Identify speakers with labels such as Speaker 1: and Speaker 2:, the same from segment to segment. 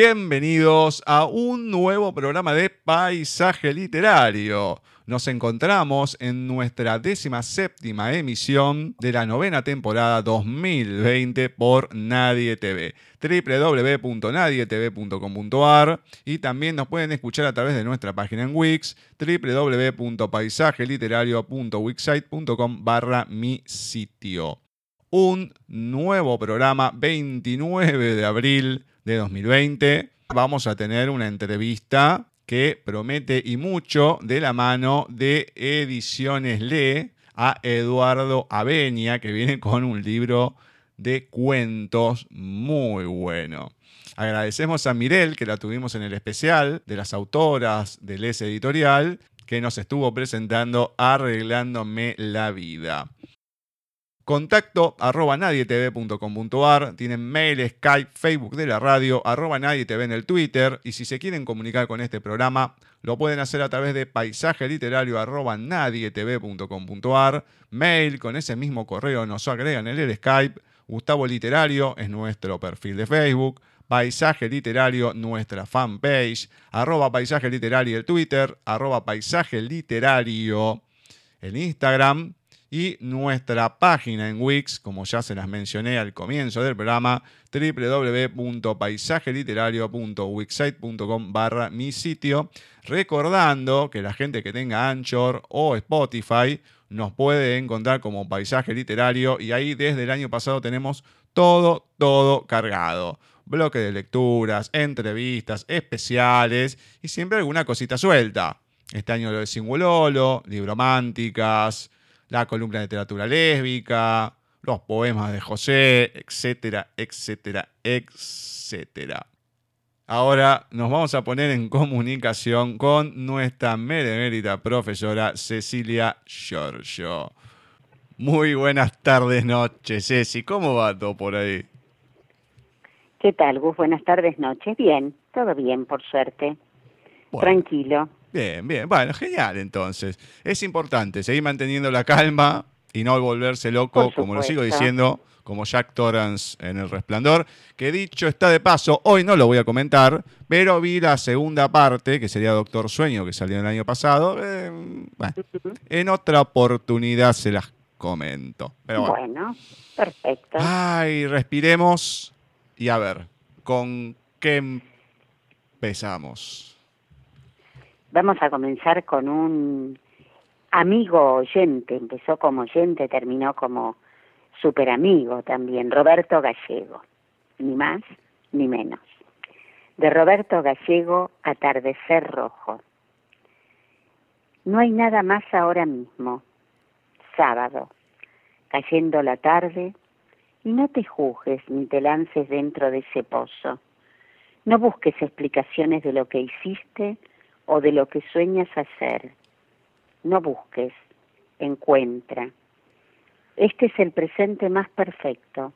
Speaker 1: Bienvenidos a un nuevo programa de Paisaje Literario. Nos encontramos en nuestra décima séptima emisión de la novena temporada 2020 por Nadie TV www.nadietv.com.ar y también nos pueden escuchar a través de nuestra página en Wix www.paisajeliterario.wixsite.com barra mi sitio. Un nuevo programa 29 de abril de 2020. Vamos a tener una entrevista que promete y mucho de la mano de Ediciones Le a Eduardo Avenia, que viene con un libro de cuentos muy bueno. Agradecemos a Mirel, que la tuvimos en el especial de las autoras del S Editorial, que nos estuvo presentando Arreglándome la Vida. Contacto arroba nadietv.com.ar. Tienen mail, Skype, Facebook de la radio, arroba nadietv en el Twitter. Y si se quieren comunicar con este programa, lo pueden hacer a través de paisaje literario arroba nadietv.com.ar. Mail, con ese mismo correo nos agregan en el Skype. Gustavo Literario es nuestro perfil de Facebook. Paisaje Literario, nuestra fanpage. Arroba Paisaje Literario el Twitter. Arroba Paisaje Literario el Instagram y nuestra página en Wix, como ya se las mencioné al comienzo del programa, www.paisajeliterario.wixsite.com barra mi sitio, recordando que la gente que tenga Anchor o Spotify nos puede encontrar como Paisaje Literario y ahí desde el año pasado tenemos todo, todo cargado. Bloque de lecturas, entrevistas, especiales y siempre alguna cosita suelta. Este año lo de Singulolo, librománticas, la columna de literatura lésbica, los poemas de José, etcétera, etcétera, etcétera. Ahora nos vamos a poner en comunicación con nuestra meremérita profesora Cecilia Giorgio. Muy buenas tardes, noches, Ceci. ¿Cómo va todo por ahí?
Speaker 2: ¿Qué tal, Gus? Buenas tardes, noches. Bien, todo bien, por suerte. Tranquilo.
Speaker 1: Bien, bien. Bueno, genial entonces. Es importante seguir manteniendo la calma y no volverse loco, como lo sigo diciendo, como Jack Torrance en El Resplandor, que dicho está de paso, hoy no lo voy a comentar, pero vi la segunda parte, que sería Doctor Sueño, que salió el año pasado. Eh, bueno, en otra oportunidad se las comento. Pero bueno.
Speaker 2: bueno, perfecto.
Speaker 1: Ay, respiremos y a ver, ¿con qué empezamos?
Speaker 2: Vamos a comenzar con un amigo oyente, empezó como oyente, terminó como super amigo también, Roberto Gallego, ni más ni menos. De Roberto Gallego, Atardecer Rojo. No hay nada más ahora mismo, sábado, cayendo la tarde, y no te juzgues ni te lances dentro de ese pozo. No busques explicaciones de lo que hiciste o de lo que sueñas hacer. No busques, encuentra. Este es el presente más perfecto,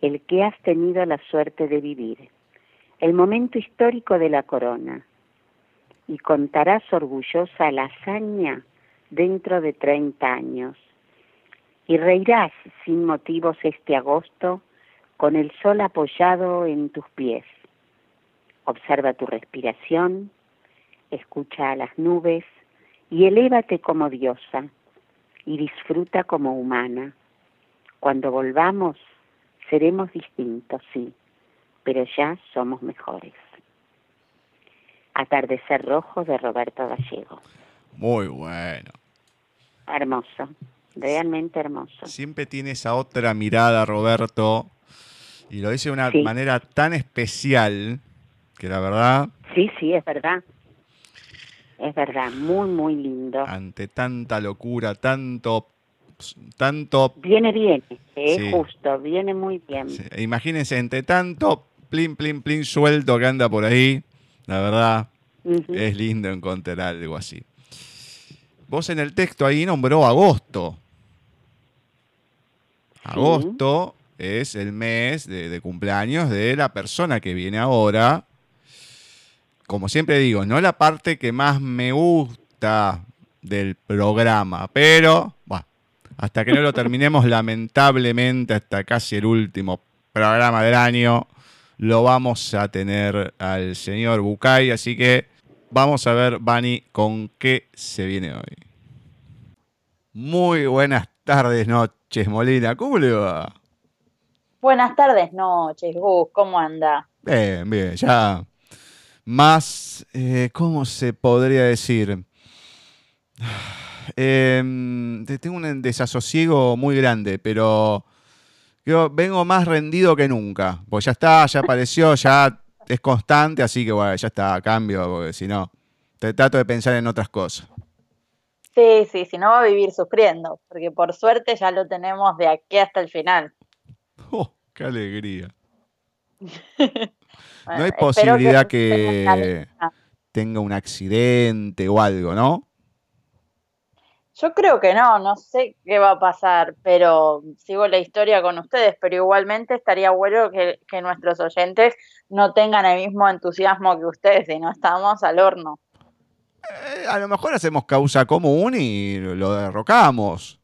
Speaker 2: el que has tenido la suerte de vivir, el momento histórico de la corona. Y contarás orgullosa la hazaña dentro de 30 años. Y reirás sin motivos este agosto con el sol apoyado en tus pies. Observa tu respiración, escucha a las nubes y elévate como diosa y disfruta como humana. Cuando volvamos, seremos distintos, sí, pero ya somos mejores. Atardecer Rojo de Roberto Gallego.
Speaker 1: Muy bueno.
Speaker 2: Hermoso, realmente hermoso.
Speaker 1: Siempre tiene esa otra mirada, Roberto, y lo dice de una manera tan especial que la verdad...
Speaker 2: Sí, sí, es verdad. Es verdad, muy, muy lindo.
Speaker 1: Ante tanta locura, tanto... tanto
Speaker 2: viene bien, es justo, viene muy bien.
Speaker 1: Imagínense, entre tanto plin, plin, plin suelto que anda por ahí, la verdad, es lindo encontrar algo así. Vos en el texto ahí nombró agosto. Agosto es el mes de, cumpleaños de la persona que viene ahora. Como siempre digo, no la parte que más me gusta del programa, pero bueno, hasta que no lo terminemos, lamentablemente, hasta casi el último programa del año, lo vamos a tener al señor Bucay. Así que vamos a ver, Bani, con qué se viene hoy. Muy buenas tardes, noches, Molina. ¿Cómo le va?
Speaker 3: Buenas tardes, noches, Gus. ¿Cómo anda?
Speaker 1: Bien, bien. Ya más, eh, ¿cómo se podría decir? Em, tengo un desasosiego muy grande, pero yo vengo más rendido que nunca. Pues ya está, ya apareció, ya es constante, así que bueno, ya está, cambio, porque si no, te trato de pensar en otras cosas.
Speaker 3: Sí, sí, si no va a vivir sufriendo, porque por suerte ya lo tenemos de aquí hasta el final.
Speaker 1: ¡Oh, qué alegría! no hay posibilidad que, tenga un accidente o algo, ¿no?
Speaker 3: Yo creo que no, no sé qué va a pasar, pero sigo la historia con ustedes, pero igualmente estaría bueno que, que nuestros oyentes no tengan el mismo entusiasmo que ustedes y no estamos al horno.
Speaker 1: Eh, a lo mejor hacemos causa común y lo derrocamos.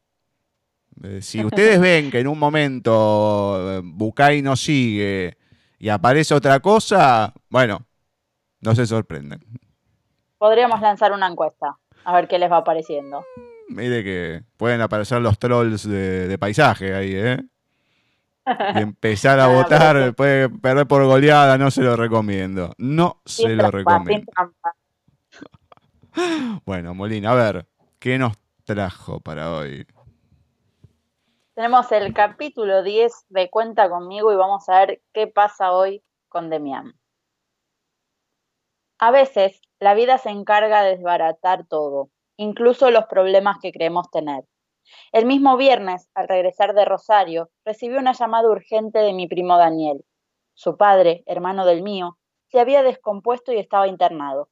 Speaker 1: Eh, si ustedes ven que en un momento eh, Bucay no sigue y aparece otra cosa, bueno, no se sorprenden.
Speaker 3: Podríamos lanzar una encuesta, a ver qué les va apareciendo.
Speaker 1: Mire que pueden aparecer los trolls de, paisaje ahí, ¿eh? Y empezar a votar, puede perder por goleada, no se lo recomiendo. No se lo recomiendo. Bueno, Molina, a ver, ¿qué nos trajo para hoy?
Speaker 3: Tenemos el capítulo 10 de Cuenta conmigo y vamos a ver qué pasa hoy con Demián. A veces la vida se encarga de desbaratar todo, incluso los problemas que creemos tener. El mismo viernes, al regresar de Rosario, recibí una llamada urgente de mi primo Daniel. Su padre, hermano del mío, se había descompuesto y estaba internado.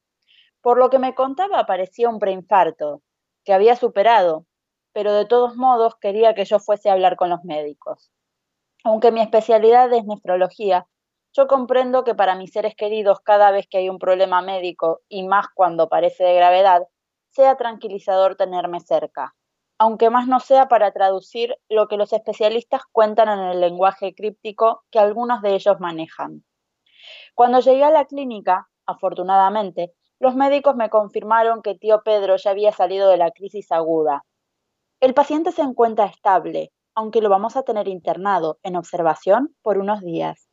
Speaker 3: Por lo que me contaba parecía un preinfarto, que había superado, pero de todos modos quería que yo fuese a hablar con los médicos. Aunque mi especialidad es nefrología, yo comprendo que para mis seres queridos cada vez que hay un problema médico, y más cuando parece de gravedad, sea tranquilizador tenerme cerca, aunque más no sea para traducir lo que los especialistas cuentan en el lenguaje críptico que algunos de ellos manejan. Cuando llegué a la clínica, afortunadamente, los médicos me confirmaron que tío Pedro ya había salido de la crisis aguda. El paciente se encuentra estable, aunque lo vamos a tener internado en observación por unos días.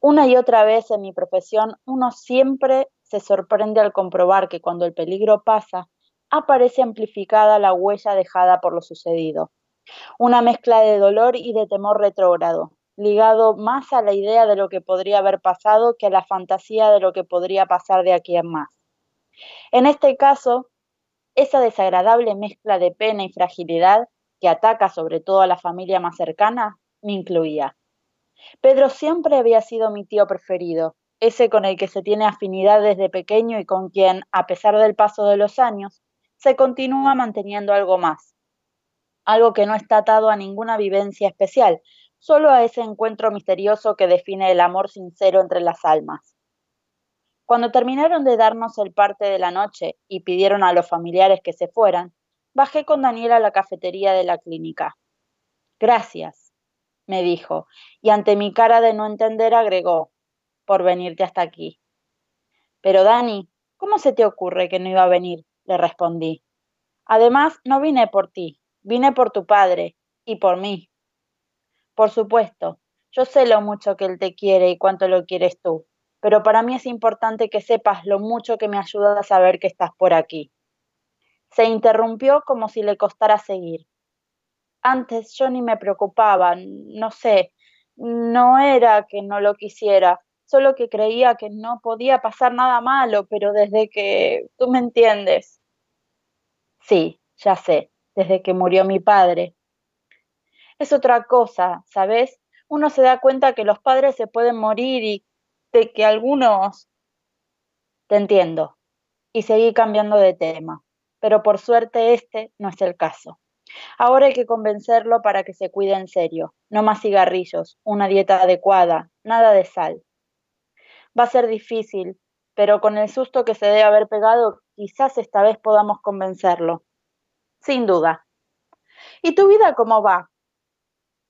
Speaker 3: Una y otra vez en mi profesión uno siempre se sorprende al comprobar que cuando el peligro pasa, aparece amplificada la huella dejada por lo sucedido. Una mezcla de dolor y de temor retrógrado, ligado más a la idea de lo que podría haber pasado que a la fantasía de lo que podría pasar de aquí en más. En este caso, esa desagradable mezcla de pena y fragilidad que ataca sobre todo a la familia más cercana me incluía. Pedro siempre había sido mi tío preferido, ese con el que se tiene afinidad desde pequeño y con quien, a pesar del paso de los años, se continúa manteniendo algo más. Algo que no está atado a ninguna vivencia especial, solo a ese encuentro misterioso que define el amor sincero entre las almas. Cuando terminaron de darnos el parte de la noche y pidieron a los familiares que se fueran, bajé con Daniel a la cafetería de la clínica. Gracias, me dijo, y ante mi cara de no entender agregó, por venirte hasta aquí. Pero Dani, ¿cómo se te ocurre que no iba a venir? le respondí. Además, no vine por ti, vine por tu padre y por mí. Por supuesto, yo sé lo mucho que él te quiere y cuánto lo quieres tú, pero para mí es importante que sepas lo mucho que me ayuda a saber que estás por aquí. Se interrumpió como si le costara seguir. Antes yo ni me preocupaba, no sé, no era que no lo quisiera, solo que creía que no podía pasar nada malo, pero desde que tú me entiendes. Sí, ya sé, desde que murió mi padre. Es otra cosa, ¿sabes? Uno se da cuenta que los padres se pueden morir y que algunos... Te entiendo. Y seguí cambiando de tema, pero por suerte este no es el caso. Ahora hay que convencerlo para que se cuide en serio. No más cigarrillos, una dieta adecuada, nada de sal. Va a ser difícil, pero con el susto que se debe haber pegado, quizás esta vez podamos convencerlo. Sin duda. ¿Y tu vida cómo va?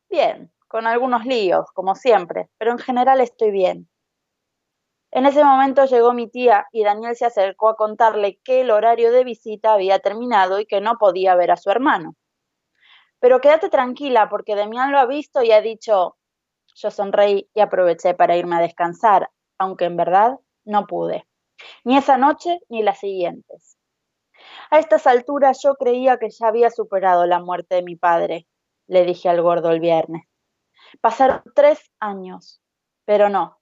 Speaker 3: Bien, con algunos líos, como siempre, pero en general estoy bien. En ese momento llegó mi tía y Daniel se acercó a contarle que el horario de visita había terminado y que no podía ver a su hermano. Pero quédate tranquila porque Demián lo ha visto y ha dicho, yo sonreí y aproveché para irme a descansar, aunque en verdad no pude, ni esa noche ni las siguientes. A estas alturas yo creía que ya había superado la muerte de mi padre, le dije al gordo el viernes. Pasaron tres años, pero no.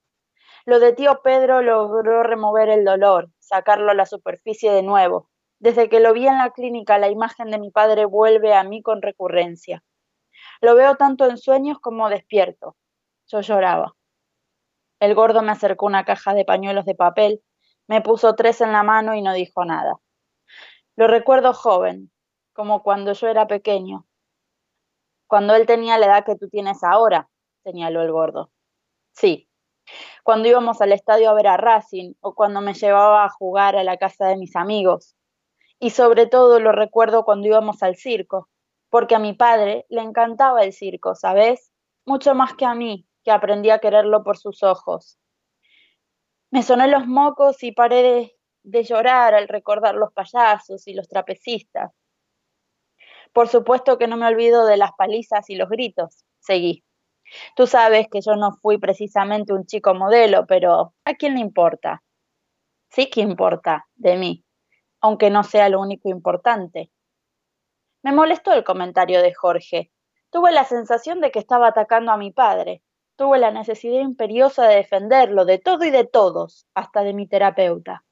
Speaker 3: Lo de tío Pedro logró remover el dolor, sacarlo a la superficie de nuevo, desde que lo vi en la clínica, la imagen de mi padre vuelve a mí con recurrencia. Lo veo tanto en sueños como despierto. Yo lloraba. El gordo me acercó una caja de pañuelos de papel, me puso tres en la mano y no dijo nada. Lo recuerdo joven, como cuando yo era pequeño. Cuando él tenía la edad que tú tienes ahora, señaló el gordo. Sí, cuando íbamos al estadio a ver a Racing o cuando me llevaba a jugar a la casa de mis amigos y sobre todo lo recuerdo cuando íbamos al circo, porque a mi padre le encantaba el circo, ¿sabes? Mucho más que a mí, que aprendí a quererlo por sus ojos. Me soné los mocos y paré de, de llorar al recordar los payasos y los trapecistas. Por supuesto que no me olvido de las palizas y los gritos. Seguí. Tú sabes que yo no fui precisamente un chico modelo, pero ¿a quién le importa? Sí que importa de mí aunque no sea lo único importante. Me molestó el comentario de Jorge. Tuve la sensación de que estaba atacando a mi padre. Tuve la necesidad imperiosa de defenderlo, de todo y de todos, hasta de mi terapeuta.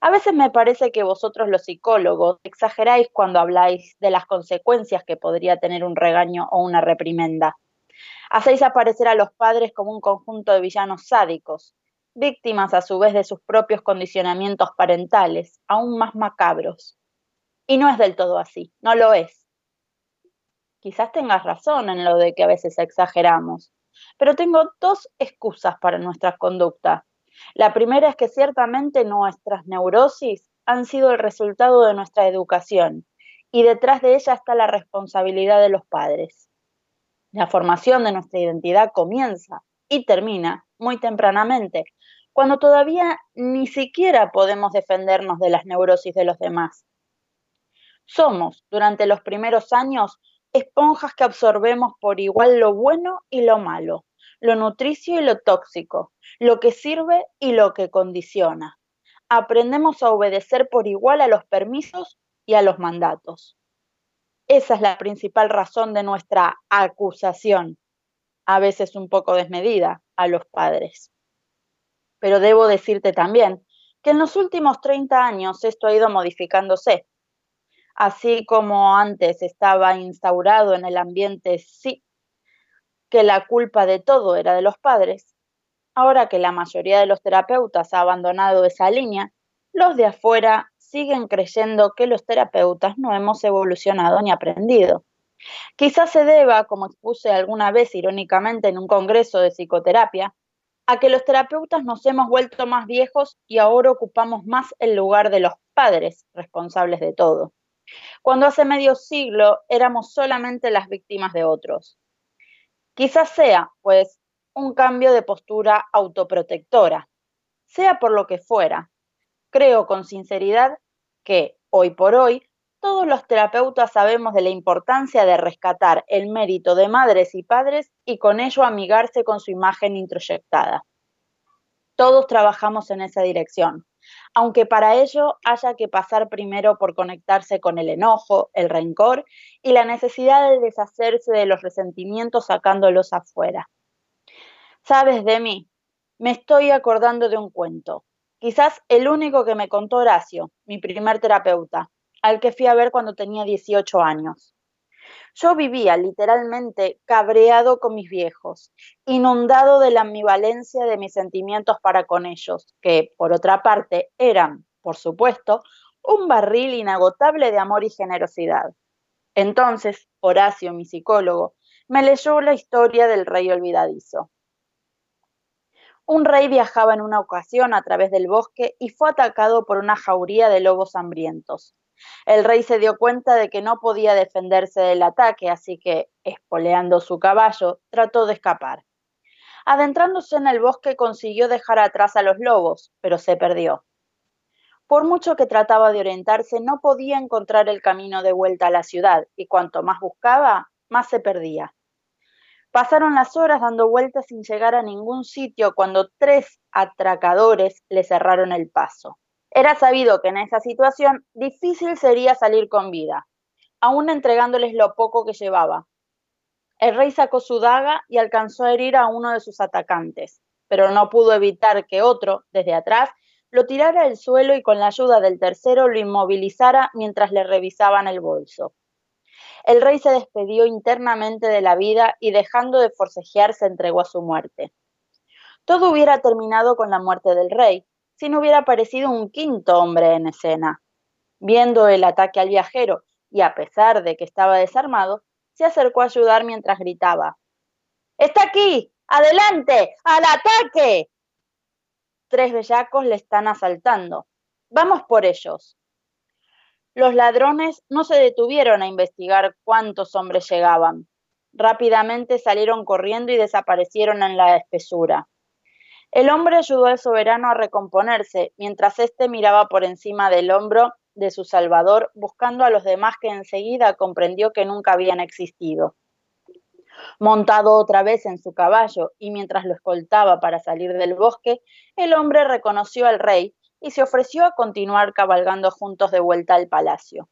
Speaker 3: A veces me parece que vosotros los psicólogos exageráis cuando habláis de las consecuencias que podría tener un regaño o una reprimenda. Hacéis aparecer a los padres como un conjunto de villanos sádicos, víctimas a su vez de sus propios condicionamientos parentales, aún más macabros. Y no es del todo así, no lo es. Quizás tengas razón en lo de que a veces exageramos, pero tengo dos excusas para nuestra conducta. La primera es que ciertamente nuestras neurosis han sido el resultado de nuestra educación y detrás de ella está la responsabilidad de los padres. La formación de nuestra identidad comienza y termina muy tempranamente, cuando todavía ni siquiera podemos defendernos de las neurosis de los demás. Somos, durante los primeros años, esponjas que absorbemos por igual lo bueno y lo malo, lo nutricio y lo tóxico, lo que sirve y lo que condiciona. Aprendemos a obedecer por igual a los permisos y a los mandatos. Esa es la principal razón de nuestra acusación, a veces un poco desmedida, a los padres. Pero debo decirte también que en los últimos 30 años esto ha ido modificándose. Así como antes estaba instaurado en el ambiente sí que la culpa de todo era de los padres, ahora que la mayoría de los terapeutas ha abandonado esa línea, los de afuera siguen creyendo que los terapeutas no hemos evolucionado ni aprendido. Quizás se deba, como expuse alguna vez irónicamente en un congreso de psicoterapia, a que los terapeutas nos hemos vuelto más viejos y ahora ocupamos más el lugar de los padres responsables de todo, cuando hace medio siglo éramos solamente las víctimas de otros. Quizás sea, pues, un cambio de postura autoprotectora, sea por lo que fuera, Creo con sinceridad que, hoy por hoy, todos los terapeutas sabemos de la importancia de rescatar el mérito de madres y padres y con ello amigarse con su imagen introyectada. Todos trabajamos en esa dirección, aunque para ello haya que pasar primero por conectarse con el enojo, el rencor y la necesidad de deshacerse de los resentimientos sacándolos afuera. Sabes de mí, me estoy acordando de un cuento, Quizás el único que me contó Horacio, mi primer terapeuta, al que fui a ver cuando tenía 18 años. Yo vivía literalmente cabreado con mis viejos, inundado de la ambivalencia de mis sentimientos para con ellos, que, por otra parte, eran, por supuesto, un barril inagotable de amor y generosidad. Entonces, Horacio, mi psicólogo, me leyó la historia del rey olvidadizo. Un rey viajaba en una ocasión a través del bosque y fue atacado por una jauría de lobos hambrientos. El rey se dio cuenta de que no podía defenderse del ataque, así que, espoleando su caballo, trató de escapar. Adentrándose en el bosque consiguió dejar atrás a los lobos, pero se perdió. Por mucho que trataba de orientarse, no podía encontrar el camino de vuelta a la ciudad, y cuanto más buscaba, más se perdía. Pasaron las horas dando vueltas sin llegar a ningún sitio cuando tres atracadores le cerraron el paso. Era sabido que en esa situación difícil sería salir con vida, aún entregándoles lo poco que llevaba. El rey sacó su daga y alcanzó a herir a uno de sus atacantes, pero no pudo evitar que otro, desde atrás, lo tirara al suelo y con la ayuda del tercero lo inmovilizara mientras le revisaban el bolso. El rey se despedió internamente de la vida y dejando de forcejear se entregó a su muerte. Todo hubiera terminado con la muerte del rey, si no hubiera aparecido un quinto hombre en escena. Viendo el ataque al viajero, y a pesar de que estaba desarmado, se acercó a ayudar mientras gritaba. ¡Está aquí! ¡Adelante! ¡Al ataque! Tres bellacos le están asaltando. Vamos por ellos. Los ladrones no se detuvieron a investigar cuántos hombres llegaban. Rápidamente salieron corriendo y desaparecieron en la espesura. El hombre ayudó al soberano a recomponerse, mientras éste miraba por encima del hombro de su salvador, buscando a los demás que enseguida comprendió que nunca habían existido. Montado otra vez en su caballo y mientras lo escoltaba para salir del bosque, el hombre reconoció al rey y se ofreció a continuar cabalgando juntos de vuelta al palacio.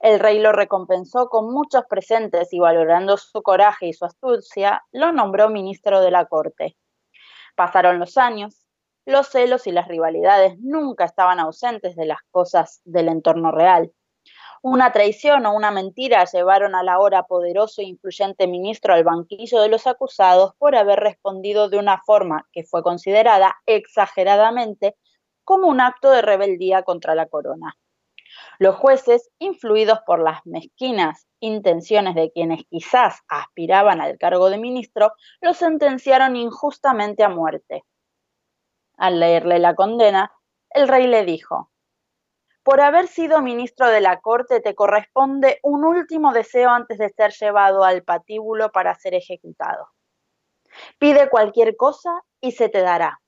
Speaker 3: El rey lo recompensó con muchos presentes y valorando su coraje y su astucia, lo nombró ministro de la corte. Pasaron los años, los celos y las rivalidades nunca estaban ausentes de las cosas del entorno real. Una traición o una mentira llevaron al ahora poderoso e influyente ministro al banquillo de los acusados por haber respondido de una forma que fue considerada exageradamente como un acto de rebeldía contra la corona. Los jueces, influidos por las mezquinas intenciones de quienes quizás aspiraban al cargo de ministro, lo sentenciaron injustamente a muerte. Al leerle la condena, el rey le dijo, por haber sido ministro de la corte te corresponde un último deseo antes de ser llevado al patíbulo para ser ejecutado. Pide cualquier cosa y se te dará.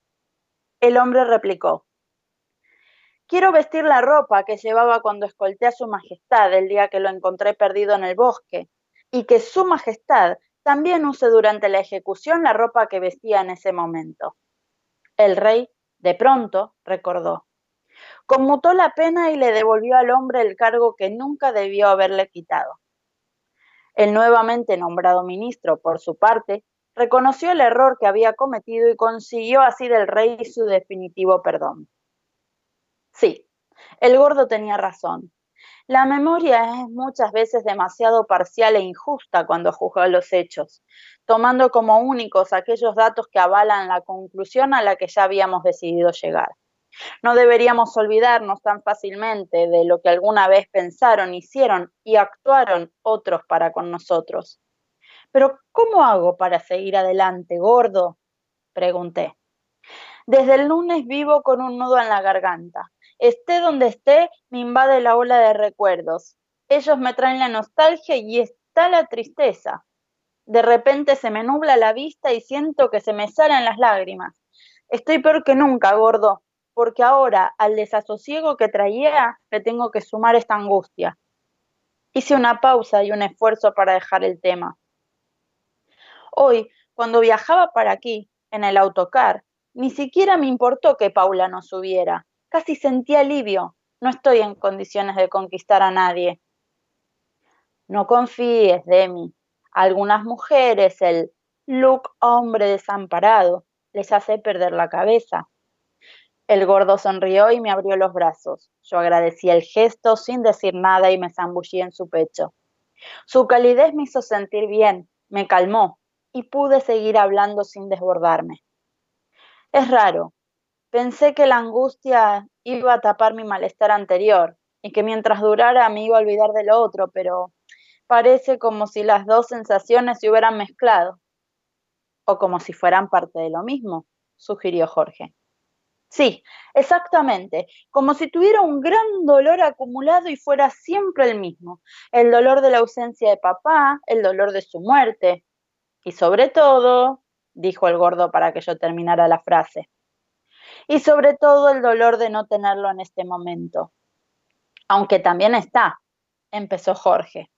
Speaker 3: El hombre replicó, quiero vestir la ropa que llevaba cuando escolté a su majestad el día que lo encontré perdido en el bosque, y que su majestad también use durante la ejecución la ropa que vestía en ese momento. El rey, de pronto, recordó, conmutó la pena y le devolvió al hombre el cargo que nunca debió haberle quitado. El nuevamente nombrado ministro, por su parte, reconoció el error que había cometido y consiguió así del rey su definitivo perdón. Sí, el gordo tenía razón. La memoria es muchas veces demasiado parcial e injusta cuando juzga los hechos, tomando como únicos aquellos datos que avalan la conclusión a la que ya habíamos decidido llegar. No deberíamos olvidarnos tan fácilmente de lo que alguna vez pensaron, hicieron y actuaron otros para con nosotros. Pero ¿cómo hago para seguir adelante, gordo? pregunté. Desde el lunes vivo con un nudo en la garganta. Esté donde esté, me invade la ola de recuerdos. Ellos me traen la nostalgia y está la tristeza. De repente se me nubla la vista y siento que se me salen las lágrimas. Estoy peor que nunca, gordo porque ahora al desasosiego que traía le tengo que sumar esta angustia. Hice una pausa y un esfuerzo para dejar el tema. Hoy, cuando viajaba para aquí, en el autocar, ni siquiera me importó que Paula no subiera. Casi sentí alivio. No estoy en condiciones de conquistar a nadie. No confíes, Demi. Algunas mujeres el look hombre desamparado les hace perder la cabeza. El gordo sonrió y me abrió los brazos. Yo agradecí el gesto sin decir nada y me zambullí en su pecho. Su calidez me hizo sentir bien, me calmó y pude seguir hablando sin desbordarme. Es raro. Pensé que la angustia iba a tapar mi malestar anterior y que mientras durara me iba a olvidar de lo otro, pero parece como si las dos sensaciones se hubieran mezclado. O como si fueran parte de lo mismo, sugirió Jorge. Sí, exactamente, como si tuviera un gran dolor acumulado y fuera siempre el mismo, el dolor de la ausencia de papá, el dolor de su muerte. Y sobre todo, dijo el gordo para que yo terminara la frase, y sobre todo el dolor de no tenerlo en este momento. Aunque también está, empezó Jorge,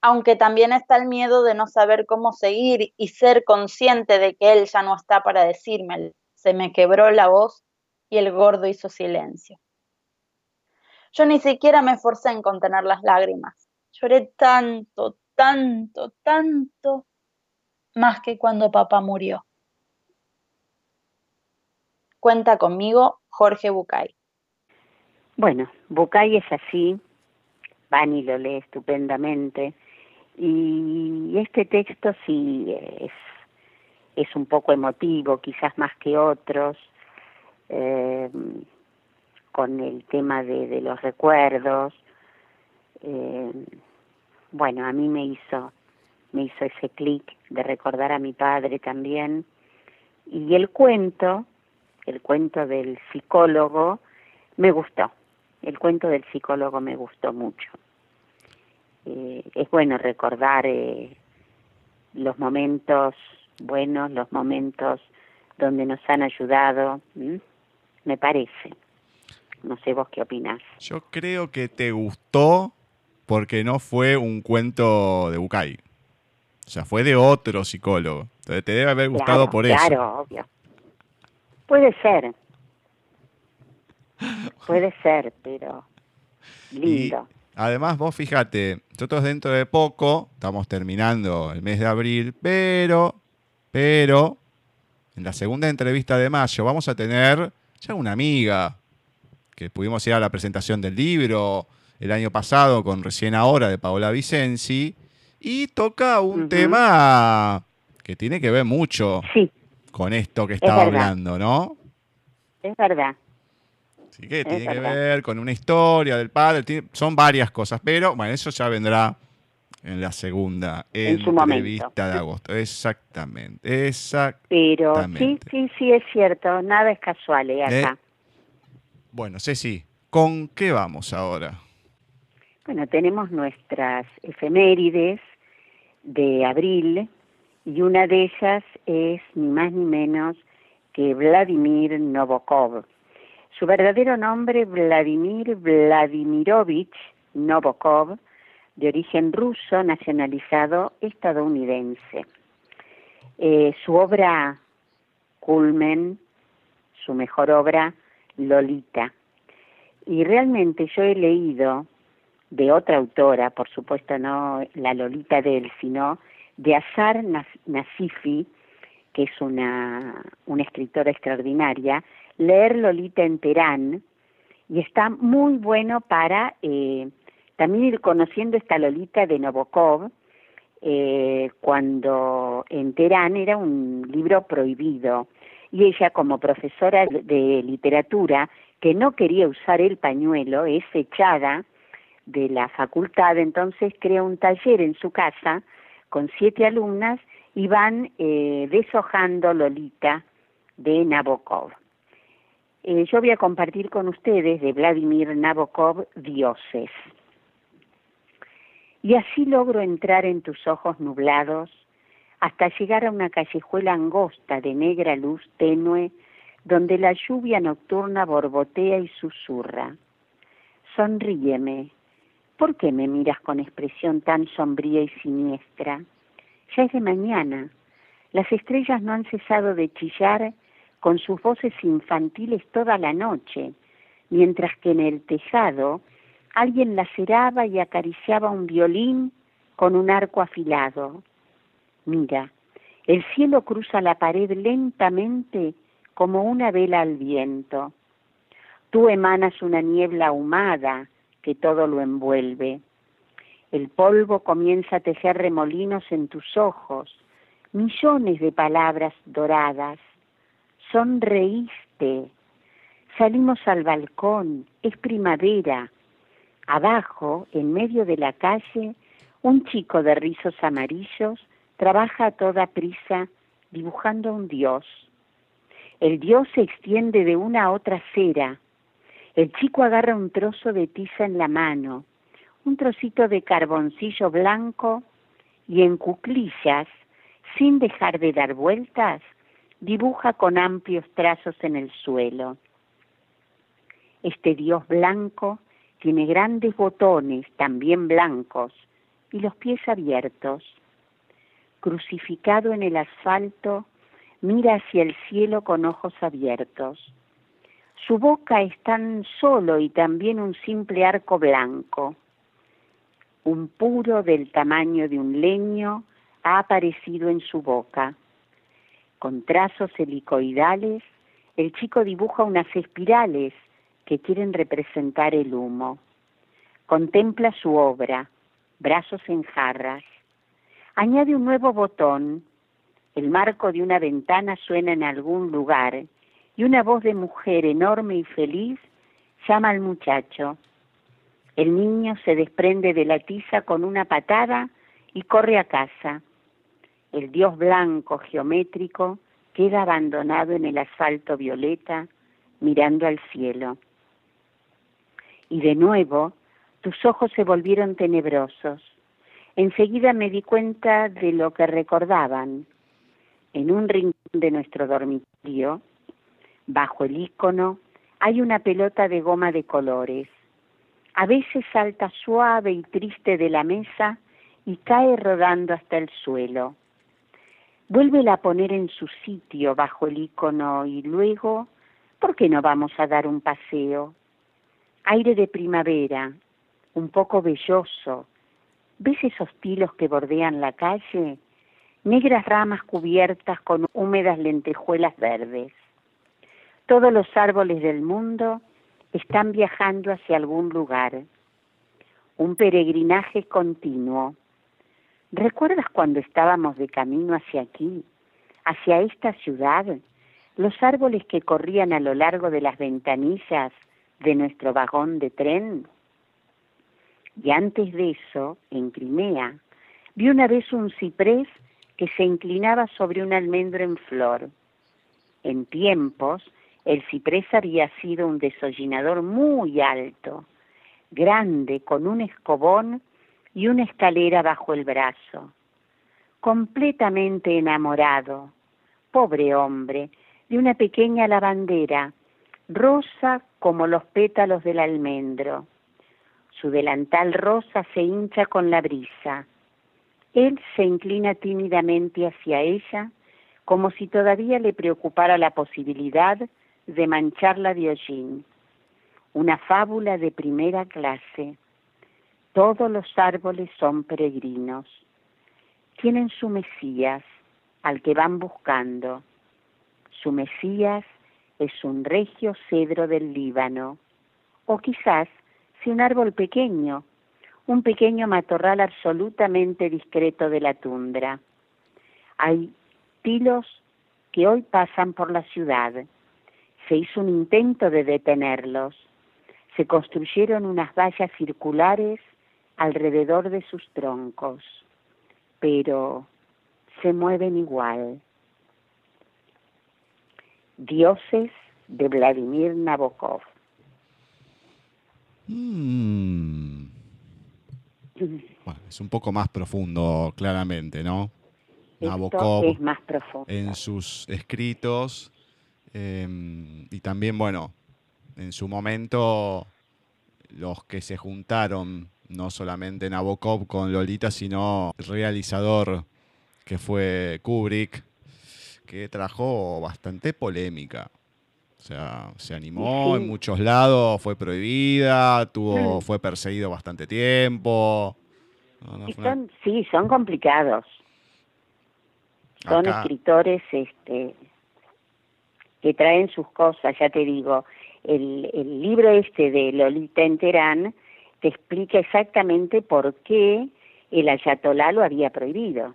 Speaker 3: aunque también está el miedo de no saber cómo seguir y ser consciente de que él ya no está para decírmelo se me quebró la voz y el gordo hizo silencio. Yo ni siquiera me esforcé en contener las lágrimas. Lloré tanto, tanto, tanto, más que cuando papá murió. Cuenta conmigo Jorge Bucay.
Speaker 2: Bueno, Bucay es así, Vani lo lee estupendamente, y este texto sí es es un poco emotivo, quizás más que otros, eh, con el tema de, de los recuerdos. Eh, bueno, a mí me hizo, me hizo ese clic de recordar a mi padre también. Y el cuento, el cuento del psicólogo, me gustó. El cuento del psicólogo me gustó mucho. Eh, es bueno recordar eh, los momentos buenos, los momentos donde nos han ayudado, me parece. No sé vos qué opinás.
Speaker 1: Yo creo que te gustó porque no fue un cuento de Bucay. O sea, fue de otro psicólogo. Entonces te debe haber gustado por eso.
Speaker 2: Claro, obvio. Puede ser. Puede ser, pero lindo.
Speaker 1: además, vos fíjate, nosotros dentro de poco, estamos terminando el mes de abril, pero pero en la segunda entrevista de mayo vamos a tener ya una amiga que pudimos ir a la presentación del libro, el año pasado con Recién Ahora de Paola Vicenzi y toca un tema que tiene que ver mucho
Speaker 2: Sí,
Speaker 1: con esto que estaba hablando, ¿no?
Speaker 2: es verdad.
Speaker 1: Así que tiene que
Speaker 2: verdad.
Speaker 1: ver con una historia del padre, tiene- son varias cosas, pero bueno, eso ya vendrá en la segunda
Speaker 2: En su momento.
Speaker 1: entrevista de agosto. Exactamente, exact.
Speaker 2: Pero sí,
Speaker 1: Exactamente.
Speaker 2: sí, sí, es cierto. Nada es casual ¿eh? acá.
Speaker 1: Bueno, Ceci, ¿con qué vamos ahora?
Speaker 2: Bueno, tenemos nuestras efemérides de abril y una de ellas es ni más ni menos que Vladimir Novokov. Su verdadero nombre, Vladimir Vladimirovich Novokov, de origen ruso, nacionalizado estadounidense. Eh, su obra culmen, su mejor obra, Lolita. Y realmente yo he leído de otra autora, por supuesto no la Lolita de él, sino de Azar Nas- Nasifi, que es una, escritora extraordinaria, leer Lolita en Teherán, y está muy bueno para eh, también ir conociendo esta Lolita de Nabokov, eh, cuando en Teherán era un libro prohibido, y ella como profesora de literatura, que no quería usar el pañuelo, es echada de la facultad, entonces crea un taller en su casa con siete alumnas y van eh, deshojando Lolita de Nabokov. Eh, yo voy a compartir con ustedes de Vladimir Nabokov Dioses. Y así logro entrar en tus ojos nublados hasta llegar a una callejuela angosta de negra luz tenue donde la lluvia nocturna borbotea y susurra. Sonríeme. ¿Por qué me miras con expresión tan sombría y siniestra? Ya es de mañana. Las estrellas no han cesado de chillar con sus voces infantiles toda la noche, mientras que en el tejado alguien laceraba y acariciaba un violín con un arco afilado. Mira, el cielo cruza la pared lentamente como una vela al viento. Tú emanas una niebla ahumada que todo lo envuelve. El polvo comienza a tejer remolinos en tus ojos, millones de palabras doradas. Sonreíste. Salimos al balcón, es primavera. Abajo, en medio de la calle, un chico de rizos amarillos trabaja a toda prisa dibujando un dios. El dios se extiende de una a otra cera. El chico agarra un trozo de tiza en la mano, un trocito de carboncillo blanco y en cuclillas, sin dejar de dar vueltas, dibuja con amplios trazos en el suelo. Este dios blanco tiene grandes botones, también blancos, y los pies abiertos. Crucificado en el asfalto, mira hacia el cielo con ojos abiertos. Su boca es tan solo y también un simple arco blanco. Un puro del tamaño de un leño ha aparecido en su boca. Con trazos helicoidales, el chico dibuja unas espirales que quieren representar el humo. Contempla su obra, brazos en jarras. Añade un nuevo botón. El marco de una ventana suena en algún lugar y una voz de mujer enorme y feliz llama al muchacho. El niño se desprende de la tiza con una patada y corre a casa. El dios blanco geométrico queda abandonado en el asfalto violeta mirando al cielo. Y de nuevo tus ojos se volvieron tenebrosos. Enseguida me di cuenta de lo que recordaban. En un rincón de nuestro dormitorio, bajo el ícono, hay una pelota de goma de colores. A veces salta suave y triste de la mesa y cae rodando hasta el suelo. Vuélvela a poner en su sitio bajo el ícono y luego, ¿por qué no vamos a dar un paseo? Aire de primavera, un poco velloso. ¿Ves esos tilos que bordean la calle? Negras ramas cubiertas con húmedas lentejuelas verdes. Todos los árboles del mundo están viajando hacia algún lugar. un peregrinaje continuo. ¿Recuerdas cuando estábamos de camino hacia aquí, hacia esta ciudad? Los árboles que corrían a lo largo de las ventanillas de nuestro vagón de tren. Y antes de eso, en Crimea, vi una vez un ciprés que se inclinaba sobre un almendro en flor. En tiempos, el ciprés había sido un desollinador muy alto, grande, con un escobón y una escalera bajo el brazo. Completamente enamorado, pobre hombre, de una pequeña lavandera, rosa como los pétalos del almendro. Su delantal rosa se hincha con la brisa. Él se inclina tímidamente hacia ella, como si todavía le preocupara la posibilidad de mancharla de hollín. Una fábula de primera clase. Todos los árboles son peregrinos. Tienen su Mesías, al que van buscando. Su Mesías es un regio cedro del Líbano, o quizás si un árbol pequeño, un pequeño matorral absolutamente discreto de la tundra. Hay tilos que hoy pasan por la ciudad. Se hizo un intento de detenerlos. Se construyeron unas vallas circulares alrededor de sus troncos, pero se mueven igual. Dioses de Vladimir Nabokov.
Speaker 1: Mm. Bueno, es un poco más profundo, claramente, ¿no?
Speaker 2: Esto es más profundo.
Speaker 1: en sus escritos eh, y también, bueno, en su momento los que se juntaron, no solamente Nabokov con Lolita, sino el realizador que fue Kubrick, que trajo bastante polémica. O sea, se animó en muchos lados, fue prohibida, tuvo, fue perseguido bastante tiempo.
Speaker 2: sí, son complicados. Son escritores este, que traen sus cosas, ya te digo. El, el libro este de Lolita Enterán te explica exactamente por qué el ayatolá lo había prohibido.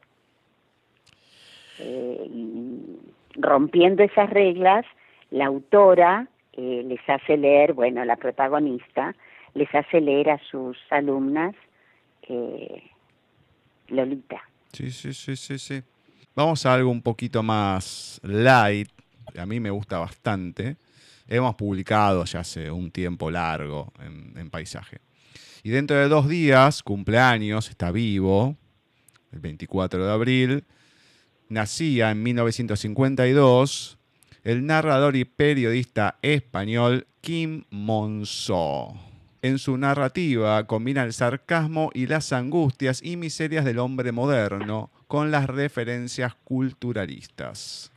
Speaker 2: Eh, y rompiendo esas reglas, la autora eh, les hace leer, bueno, la protagonista, les hace leer a sus alumnas eh, Lolita.
Speaker 1: Sí, sí, sí, sí, sí. Vamos a algo un poquito más light. A mí me gusta bastante. Hemos publicado ya hace un tiempo largo en, Paisaje. Y dentro de dos días, cumpleaños, está vivo, el 24 de abril. Nacía en 1952 el narrador y periodista español Kim Monzó. En su narrativa combina el sarcasmo y las angustias y miserias del hombre moderno con las referencias culturalistas.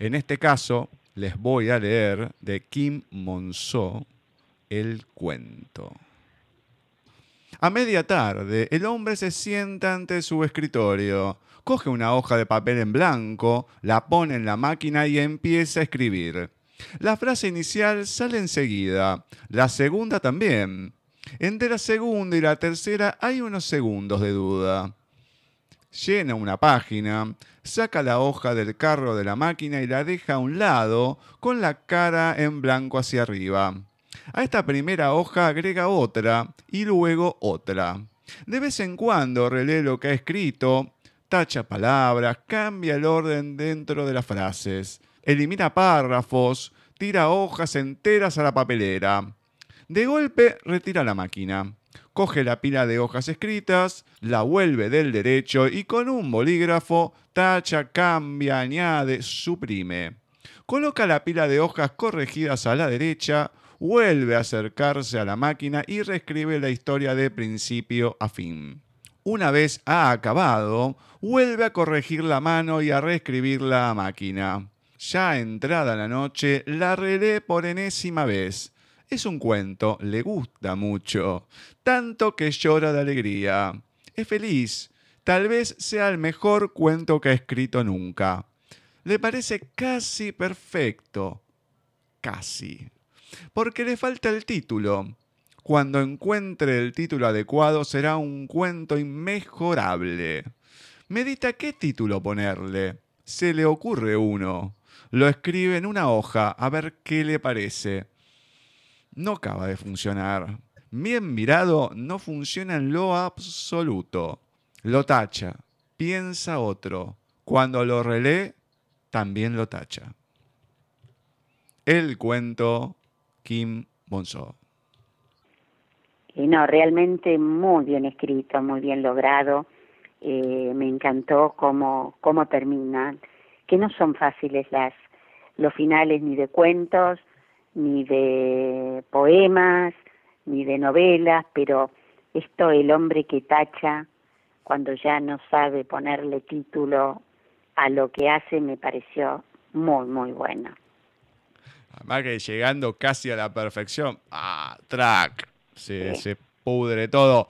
Speaker 1: En este caso, les voy a leer de Kim Monzó el cuento. A media tarde, el hombre se sienta ante su escritorio coge una hoja de papel en blanco, la pone en la máquina y empieza a escribir. La frase inicial sale enseguida, la segunda también. Entre la segunda y la tercera hay unos segundos de duda. Llena una página, saca la hoja del carro de la máquina y la deja a un lado con la cara en blanco hacia arriba. A esta primera hoja agrega otra y luego otra. De vez en cuando relee lo que ha escrito tacha palabras, cambia el orden dentro de las frases, elimina párrafos, tira hojas enteras a la papelera. De golpe retira la máquina, coge la pila de hojas escritas, la vuelve del derecho y con un bolígrafo tacha, cambia, añade, suprime. Coloca la pila de hojas corregidas a la derecha, vuelve a acercarse a la máquina y reescribe la historia de principio a fin. Una vez ha acabado, vuelve a corregir la mano y a reescribir la máquina. Ya entrada la noche, la relee por enésima vez. Es un cuento, le gusta mucho, tanto que llora de alegría. Es feliz, tal vez sea el mejor cuento que ha escrito nunca. Le parece casi perfecto, casi, porque le falta el título. Cuando encuentre el título adecuado será un cuento inmejorable. Medita qué título ponerle. Se le ocurre uno. Lo escribe en una hoja a ver qué le parece. No acaba de funcionar. Bien mirado, no funciona en lo absoluto. Lo tacha. Piensa otro. Cuando lo relee, también lo tacha. El cuento Kim Bonso.
Speaker 2: Y no, realmente muy bien escrito, muy bien logrado. Eh, me encantó cómo, cómo terminan, que no son fáciles las los finales ni de cuentos, ni de poemas, ni de novelas, pero esto el hombre que tacha cuando ya no sabe ponerle título a lo que hace me pareció muy, muy bueno.
Speaker 1: Además que llegando casi a la perfección, ah, track, se, se pudre todo.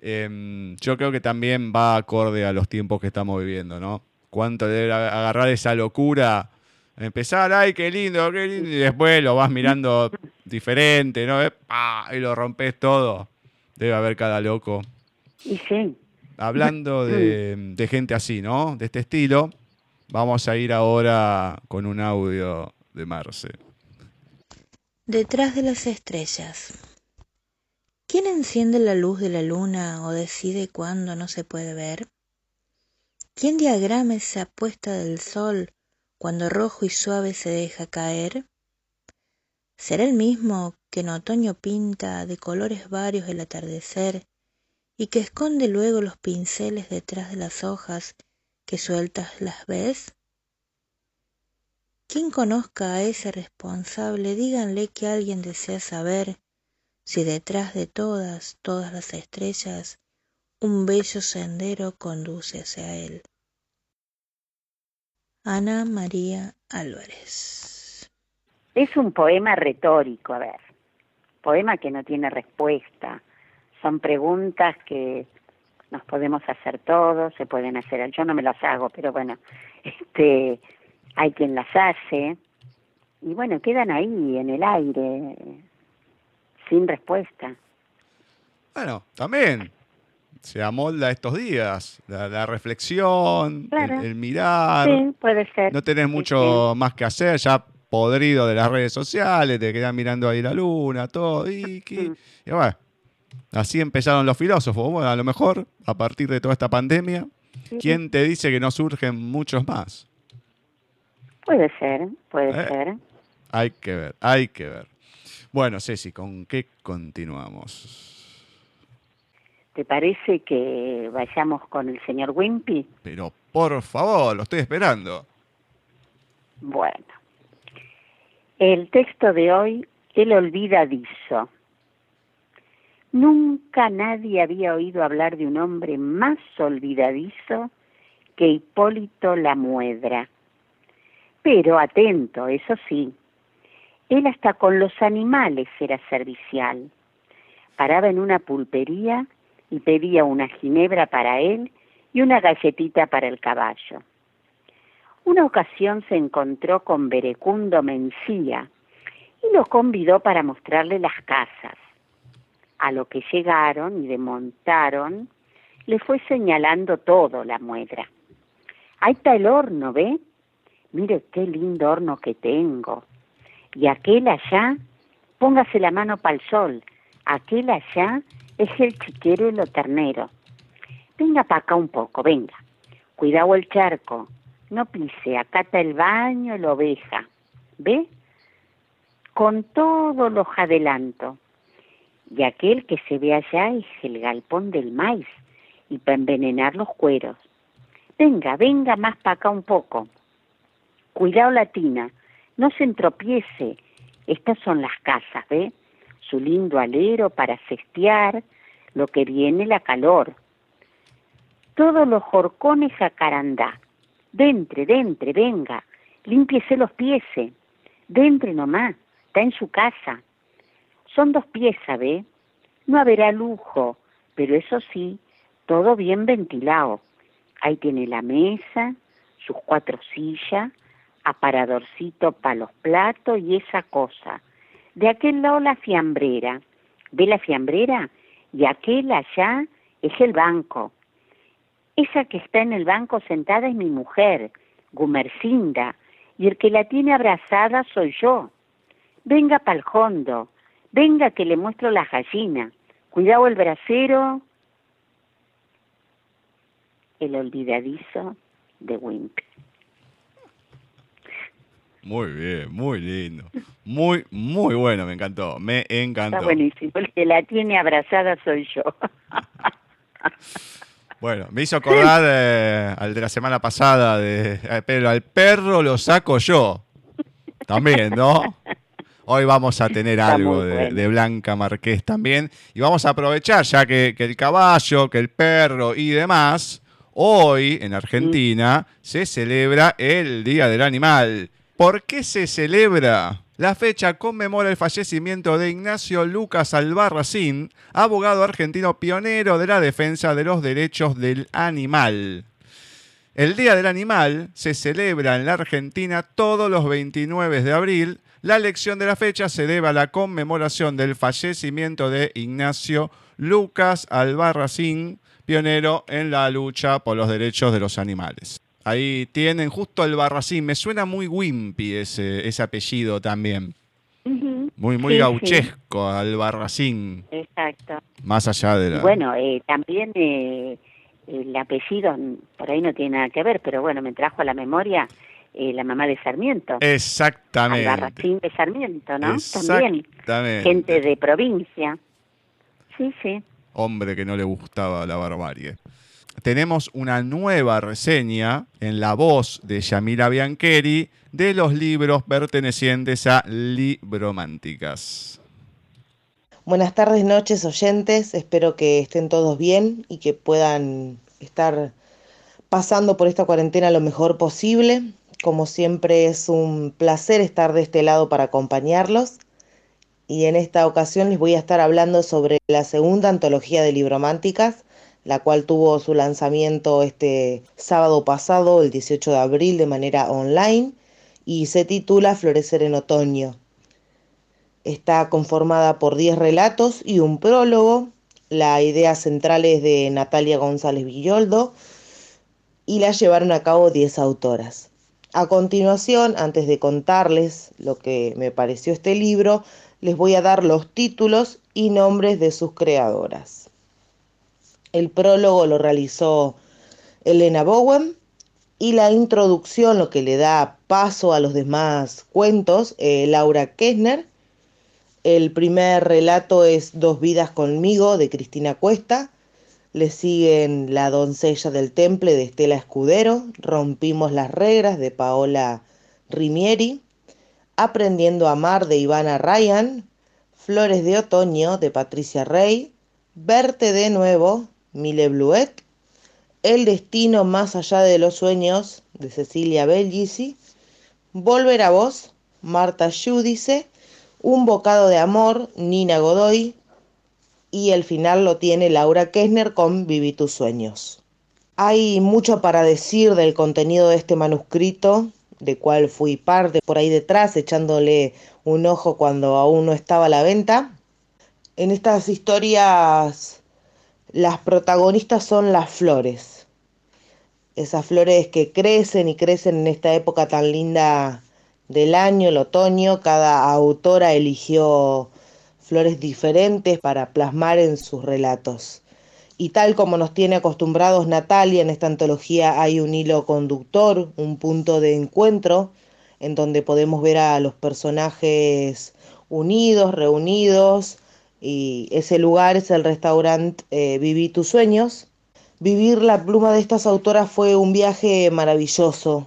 Speaker 1: Em, yo creo que también va acorde a los tiempos que estamos viviendo, ¿no? Cuánto debe agarrar esa locura, empezar, ay, qué lindo, qué lindo, y después lo vas mirando diferente, ¿no? Y lo rompes todo. Debe haber cada loco.
Speaker 2: Y sí.
Speaker 1: Hablando de, de gente así, ¿no? De este estilo, vamos a ir ahora con un audio de Marce.
Speaker 4: Detrás de las estrellas. ¿Quién enciende la luz de la luna o decide cuándo no se puede ver? ¿Quién diagrama esa puesta del sol cuando rojo y suave se deja caer? ¿Será el mismo que en otoño pinta de colores varios el atardecer y que esconde luego los pinceles detrás de las hojas que sueltas las ves? Quien conozca a ese responsable, díganle que alguien desea saber si detrás de todas, todas las estrellas, un bello sendero conduce hacia él. Ana María Álvarez.
Speaker 2: Es un poema retórico, a ver, poema que no tiene respuesta, son preguntas que nos podemos hacer todos, se pueden hacer, yo no me las hago, pero bueno, este hay quien las hace. Y bueno, quedan ahí en el aire sin respuesta.
Speaker 1: Bueno, también se amolda estos días, la, reflexión, el, mirar.
Speaker 2: Sí, puede ser.
Speaker 1: No tenés mucho más que hacer, ya podrido de las redes sociales, te quedas mirando ahí la luna, todo. Y, y bueno, así empezaron los filósofos. Bueno, a lo mejor, a partir de toda esta pandemia, ¿quién te dice que no surgen muchos más?
Speaker 2: Puede ser, puede
Speaker 1: Eh.
Speaker 2: ser.
Speaker 1: Hay que ver, hay que ver. Bueno, Ceci, ¿con qué continuamos?
Speaker 2: ¿Te parece que vayamos con el señor Wimpy?
Speaker 1: Pero por favor, lo estoy esperando.
Speaker 2: Bueno, el texto de hoy, El olvidadizo. Nunca nadie había oído hablar de un hombre más olvidadizo que Hipólito la Muedra. Pero atento, eso sí, él hasta con los animales era servicial. Paraba en una pulpería y pedía una ginebra para él y una galletita para el caballo. Una ocasión se encontró con Berecundo Mencía y lo convidó para mostrarle las casas. A lo que llegaron y desmontaron, le fue señalando todo la muedra. Ahí está el horno, ¿ve? Mire qué lindo horno que tengo. Y aquel allá, póngase la mano para el sol. Aquel allá es el chiquero ternero. Venga para acá un poco, venga. Cuidado el charco. No pise, acá está el baño la oveja. ¿Ve? Con todos los adelanto. Y aquel que se ve allá es el galpón del maíz y para envenenar los cueros. Venga, venga más para acá un poco. Cuidado la tina, no se entropiece. Estas son las casas, ¿ve? Su lindo alero para cestear, lo que viene la calor. Todos los jorcones a carandá. Dentre, dentre, venga, límpiese los pies. Dentre nomás, está en su casa. Son dos piezas, ¿ve? No habrá lujo, pero eso sí, todo bien ventilado. Ahí tiene la mesa, sus cuatro sillas, aparadorcito para los platos y esa cosa. De aquel lado la fiambrera, ¿Ve la fiambrera? Y aquel allá es el banco. Esa que está en el banco sentada es mi mujer, Gumercinda, y el que la tiene abrazada soy yo. Venga pa'l hondo, venga que le muestro la gallina. Cuidado el bracero. El olvidadizo de Wimpy.
Speaker 1: Muy bien, muy lindo. Muy, muy bueno, me encantó. Me encantó.
Speaker 2: Está buenísimo. El que la tiene abrazada soy yo.
Speaker 1: Bueno, me hizo acordar eh, al de la semana pasada, de, eh, pero al perro lo saco yo. También, ¿no? Hoy vamos a tener
Speaker 2: Está
Speaker 1: algo de,
Speaker 2: bueno.
Speaker 1: de Blanca Marqués también. Y vamos a aprovechar, ya que, que el caballo, que el perro y demás, hoy en Argentina se celebra el Día del Animal. ¿Por qué se celebra? La fecha conmemora el fallecimiento de Ignacio Lucas Albarracín, abogado argentino pionero de la defensa de los derechos del animal. El Día del Animal se celebra en la Argentina todos los 29 de abril. La elección de la fecha se debe a la conmemoración del fallecimiento de Ignacio Lucas Albarracín, pionero en la lucha por los derechos de los animales. Ahí tienen justo Albarracín. Me suena muy wimpy ese, ese apellido también. Muy, muy
Speaker 2: Sí, sí.
Speaker 1: gauchesco, Albarracín.
Speaker 2: Exacto.
Speaker 1: Más allá de la...
Speaker 2: bueno, eh, también eh, el apellido por ahí no tiene nada que ver, pero bueno, me trajo a la memoria eh, la mamá de Sarmiento.
Speaker 1: Exactamente.
Speaker 2: Albarracín de Sarmiento, ¿no? También.
Speaker 1: Exactamente.
Speaker 2: Gente de provincia. Sí, sí.
Speaker 1: hombre que no le gustaba la barbarie. Tenemos una nueva reseña en la voz de Yamila Biancheri de los libros pertenecientes a Librománticas.
Speaker 5: Buenas tardes, noches, oyentes. Espero que estén todos bien y que puedan estar pasando por esta cuarentena lo mejor posible. Como siempre es un placer estar de este lado para acompañarlos. Y en esta ocasión les voy a estar hablando sobre la segunda antología de Librománticas, la cual tuvo su lanzamiento este sábado pasado, el 18 de abril, de manera online, y se titula Florecer en Otoño. Está conformada por 10 relatos y un prólogo. La idea central es de Natalia González Villoldo y la llevaron a cabo 10 autoras. A continuación, antes de contarles lo que me pareció este libro, les voy a dar los títulos y nombres de sus creadoras. El prólogo lo realizó Elena Bowen y la introducción, lo que le da paso a los demás cuentos, eh, Laura Kessner. El primer relato es Dos vidas conmigo de Cristina Cuesta. Le siguen La doncella del temple de Estela Escudero, Rompimos las reglas de Paola Rimieri, Aprendiendo a amar de Ivana Ryan, Flores de otoño de Patricia Rey, Verte de nuevo, Mile Bluet, El destino más allá de los sueños de Cecilia Belgisi, Volver a vos, Marta Giudice, Un bocado de amor, Nina Godoy, y el final lo tiene Laura Kessner con Viví tus sueños. Hay mucho para decir del contenido de este manuscrito, de cual fui parte por ahí detrás, echándole un ojo cuando aún no estaba a la venta. En estas historias las protagonistas son las flores. Esas flores que crecen y crecen en esta época tan linda del año, el otoño. Cada autora eligió flores diferentes para plasmar en sus relatos. Y tal como nos tiene acostumbrados Natalia, en esta antología hay un hilo conductor, un punto de encuentro, en donde podemos ver a los personajes unidos, reunidos, y ese lugar es el restaurante eh, Viví tus sueños. Vivir la pluma de estas autoras fue un viaje maravilloso,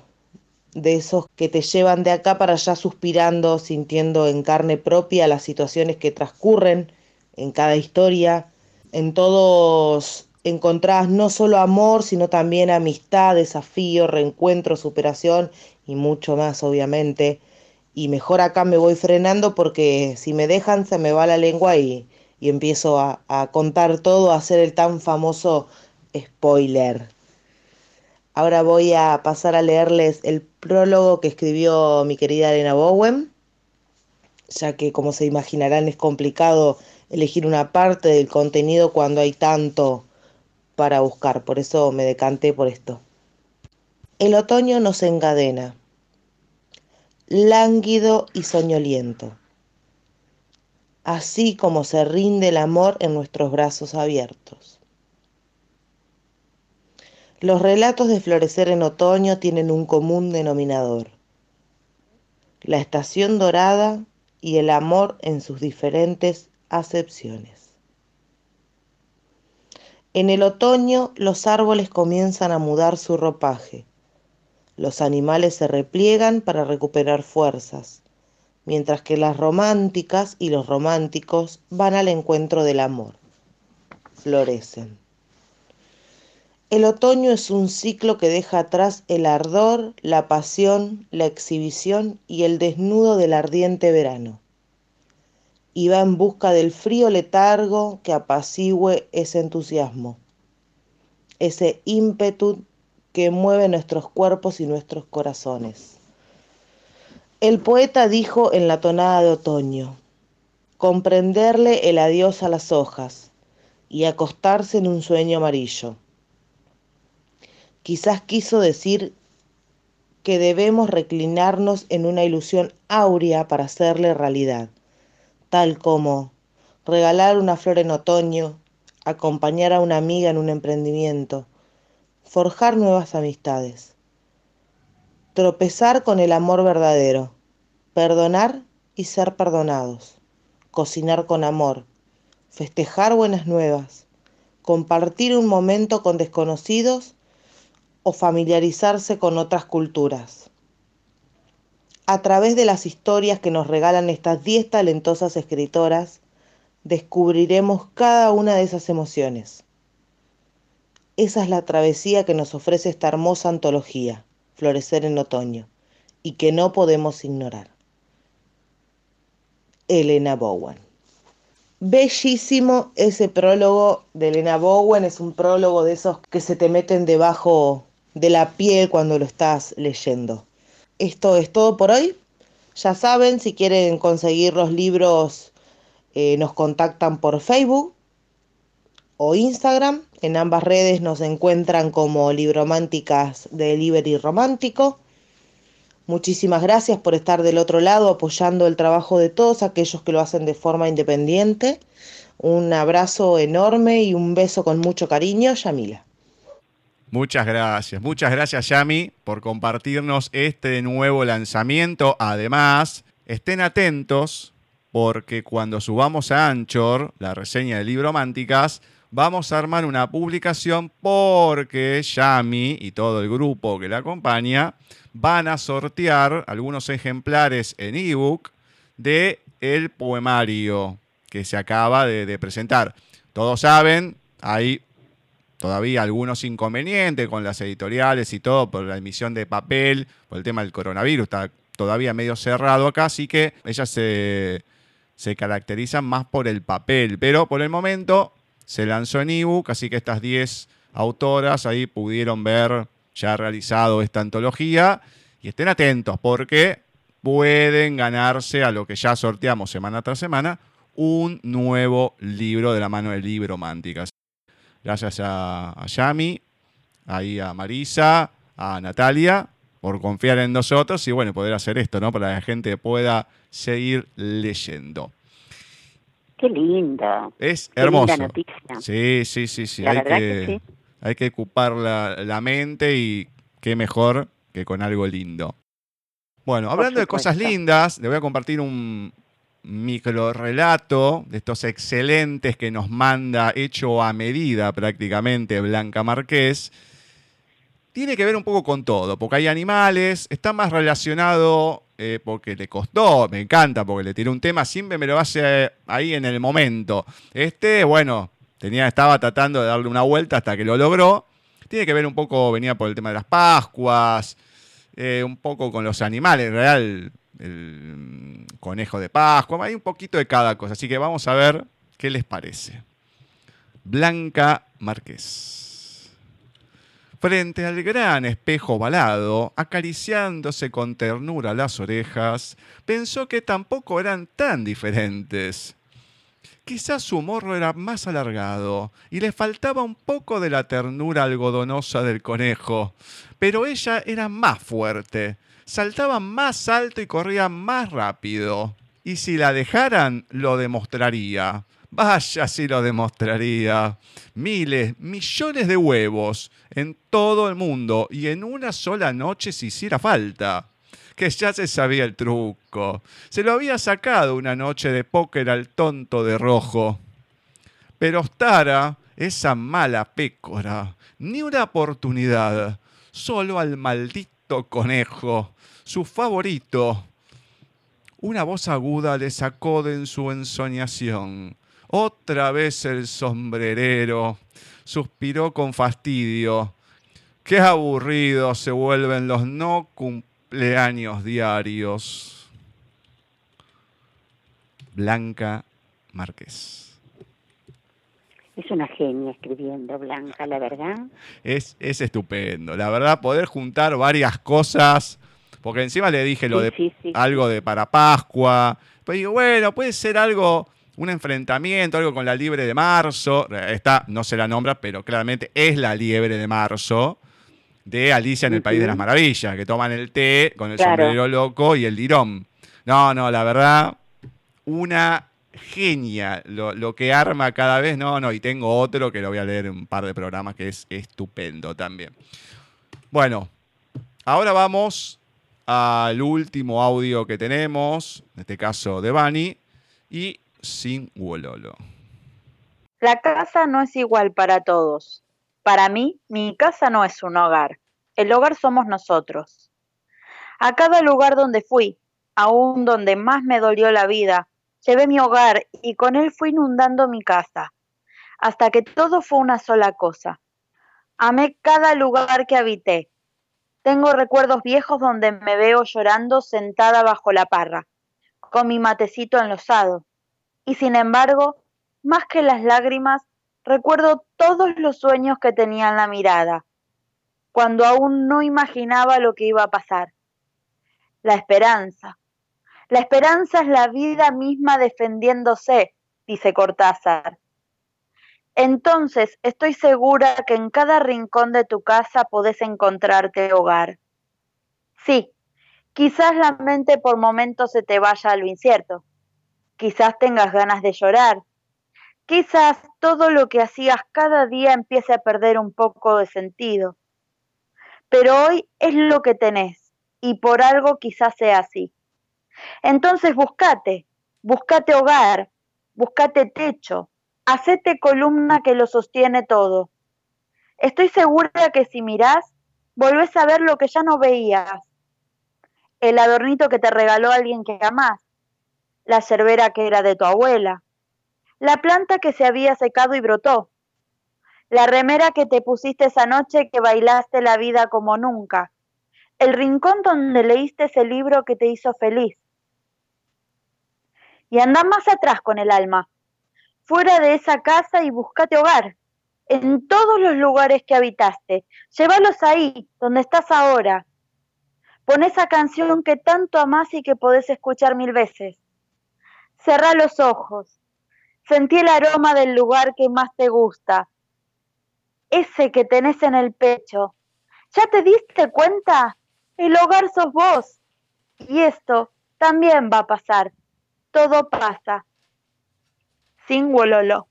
Speaker 5: de esos que te llevan de acá para allá suspirando, sintiendo en carne propia las situaciones que transcurren en cada historia. En todos encontrás no solo amor, sino también amistad, desafío, reencuentro, superación y mucho más, obviamente. Y mejor acá me voy frenando porque si me dejan se me va la lengua y, y empiezo a, a contar todo, a hacer el tan famoso spoiler. Ahora voy a pasar a leerles el prólogo que escribió mi querida Elena Bowen, ya que como se imaginarán es complicado elegir una parte del contenido cuando hay tanto para buscar. Por eso me decanté por esto. El otoño nos encadena, lánguido y soñoliento, así como se rinde el amor en nuestros brazos abiertos. Los relatos de florecer en otoño tienen un común denominador, la estación dorada y el amor en sus diferentes acepciones. En el otoño los árboles comienzan a mudar su ropaje, los animales se repliegan para recuperar fuerzas, mientras que las románticas y los románticos van al encuentro del amor, florecen. El otoño es un ciclo que deja atrás el ardor, la pasión, la exhibición y el desnudo del ardiente verano. Y va en busca del frío letargo que apacigüe ese entusiasmo, ese ímpetu que mueve nuestros cuerpos y nuestros corazones. El poeta dijo en la tonada de otoño, comprenderle el adiós a las hojas y acostarse en un sueño amarillo Quizás quiso decir que debemos reclinarnos en una ilusión áurea para hacerle realidad, tal como regalar una flor en otoño, acompañar a una amiga en un emprendimiento, forjar nuevas amistades, tropezar con el amor verdadero, perdonar y ser perdonados, cocinar con amor, festejar buenas nuevas, compartir un momento con desconocidos o familiarizarse con otras culturas. A través de las historias que nos regalan estas diez talentosas escritoras, descubriremos cada una de esas emociones. Esa es la travesía que nos ofrece esta hermosa antología, Florecer en Otoño, y que no podemos ignorar. Elena Bowen. Bellísimo ese prólogo de Elena Bowen, es un prólogo de esos que se te meten debajo de la piel cuando lo estás leyendo. Esto es todo por hoy. Ya saben, si quieren conseguir los libros, eh, nos contactan por Facebook o Instagram. En ambas redes nos encuentran como Librománticas Delivery Romántico. Muchísimas gracias por estar del otro lado apoyando el trabajo de todos aquellos que lo hacen de forma independiente. Un abrazo enorme y un beso con mucho cariño, Yamila.
Speaker 1: Muchas gracias, muchas gracias Yami por compartirnos este nuevo lanzamiento. Además, estén atentos porque cuando subamos a Anchor la reseña de Libro Mánticas, vamos a armar una publicación porque Yami y todo el grupo que la acompaña van a sortear algunos ejemplares en ebook de el poemario que se acaba de, de presentar. Todos saben, hay todavía algunos inconvenientes con las editoriales y todo por la emisión de papel, por el tema del coronavirus, está todavía medio cerrado acá, así que ellas se, se caracterizan más por el papel, pero por el momento se lanzó en ebook, así que estas 10 autoras ahí pudieron ver ya realizado esta antología y estén atentos porque pueden ganarse a lo que ya sorteamos semana tras semana un nuevo libro de la mano del libro Mánticas. Gracias a, Yami, ahí a Marisa, a Natalia, por confiar en nosotros y bueno, poder hacer esto, ¿no? Para que la gente pueda seguir leyendo.
Speaker 2: Qué lindo.
Speaker 1: Es hermoso. Sí, sí, sí, sí. hay que, hay que ocupar la, la, mente y qué mejor que con algo lindo. Bueno, hablando de cosas lindas, le voy a compartir un, micro relato de estos excelentes que nos manda hecho a medida prácticamente Blanca Marqués, tiene que ver un poco con todo, porque hay animales, está más relacionado eh, porque le costó, me encanta, porque le tiré un tema, siempre me lo hace ahí en el momento. Este, bueno, tenía, estaba tratando de darle una vuelta hasta que lo logró. Tiene que ver un poco, venía por el tema de las Pascuas, eh, un poco con los animales, en real el conejo de Pascua, hay un poquito de cada cosa, así que vamos a ver qué les parece. Blanca Márquez. Frente al gran espejo ovalado, acariciándose con ternura las orejas, pensó que tampoco eran tan diferentes. Quizás su morro era más alargado y le faltaba un poco de la ternura algodonosa del conejo, pero ella era más fuerte, saltaba más alto y corría más rápido. Y si la dejaran, lo demostraría. Vaya si lo demostraría. Miles, millones de huevos en todo el mundo y en una sola noche si hiciera falta. Que ya se sabía el truco. Se lo había sacado una noche de póker al tonto de rojo. Pero Ostara, esa mala pécora, ni una oportunidad. Solo al maldito conejo, su favorito. Una voz aguda le sacó de en su ensoñación. Otra vez el sombrerero suspiró con fastidio. Qué aburridos se vuelven los no cumpleaños diarios. Blanca Márquez.
Speaker 2: Es una genia escribiendo, Blanca, la verdad.
Speaker 1: Es, es estupendo. La verdad, poder juntar varias cosas. Porque encima le dije lo
Speaker 2: Sí,
Speaker 1: de
Speaker 2: sí, sí.
Speaker 1: algo de para Pascua. Pero digo, bueno, puede ser algo, un enfrentamiento, algo con la liebre de marzo. Esta no se la nombra, pero claramente es la liebre de marzo de Alicia en el País de las. Maravillas, que toman el té con el
Speaker 2: Claro.
Speaker 1: sombrero loco y el dirón. No, no, la verdad, una genia lo, lo que arma cada vez. No, no, y tengo otro que lo voy a leer en un par de programas que es estupendo también. Bueno, ahora vamos al último audio que tenemos, en este caso de Bani, y sin Wololo.
Speaker 3: La casa no es igual para todos. Para mí, mi casa no es un hogar. El hogar somos nosotros. A cada lugar donde fui, aún donde más me dolió la vida, llevé mi hogar y con él fui inundando mi casa, hasta que todo fue una sola cosa. Amé cada lugar que habité. Tengo recuerdos viejos donde me veo llorando sentada bajo la parra, con mi matecito enlosado. Y sin embargo, más que las lágrimas, recuerdo todos los sueños que tenía en la mirada, cuando aún no imaginaba lo que iba a pasar. La esperanza. La esperanza es la vida misma defendiéndose, dice Cortázar. Entonces estoy segura que en cada rincón de tu casa podés encontrarte hogar. Sí, quizás la mente por momentos se te vaya a lo incierto. Quizás tengas ganas de llorar. Quizás todo lo que hacías cada día empiece a perder un poco de sentido. Pero hoy es lo que tenés y por algo quizás sea así. Entonces buscate, buscate hogar, buscate techo, hacete columna que lo sostiene todo. Estoy segura que si mirás, volvés a ver lo que ya no veías. El adornito que te regaló alguien que amás, la yerbera que era de tu abuela, la planta que se había secado y brotó, la remera que te pusiste esa noche que bailaste la vida como nunca, el rincón donde leíste ese libro que te hizo feliz. Y anda más atrás con el alma, fuera de esa casa y buscate hogar, en todos los lugares que habitaste, llévalos ahí, donde estás ahora. Pon esa canción que tanto amás y que podés escuchar mil veces. Cerrá los ojos, sentí el aroma del lugar que más te gusta, ese que tenés en el pecho. ¿Ya te diste cuenta? El hogar sos vos. Y esto también va a pasar. Todo pasa. Sin Wololo.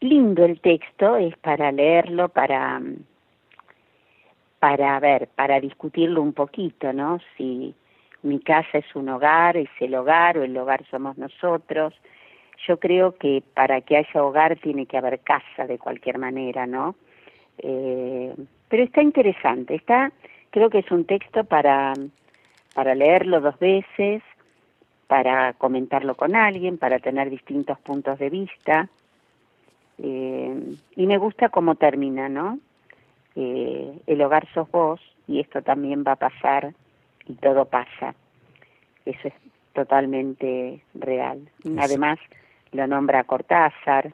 Speaker 2: Lindo el texto, es para leerlo, para, para ver, para discutirlo un poquito, ¿no? Si mi casa es un hogar, es el hogar o el hogar somos nosotros. Yo creo que para que haya hogar tiene que haber casa de cualquier manera, ¿no? Eh, pero está interesante, está, creo que es un texto para, para leerlo dos veces, para comentarlo con alguien, para tener distintos puntos de vista. Eh, y me gusta cómo termina, ¿no? Eh, el hogar sos vos y esto también va a pasar y todo pasa. Eso es totalmente real. Además, lo nombra Cortázar.